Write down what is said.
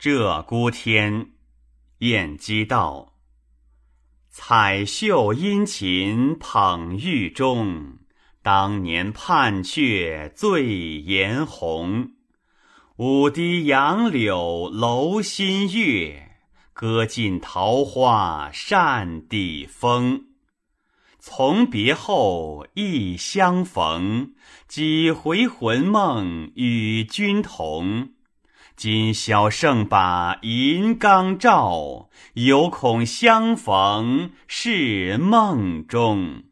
鹧鸪天，晏几道。彩袖殷勤捧玉钟，当年盼却醉颜红。舞堤杨柳楼新月，歌尽桃花扇底风。从别后，忆相逢，几回魂梦与君同。今宵剩把银缸照，犹恐相逢是梦中。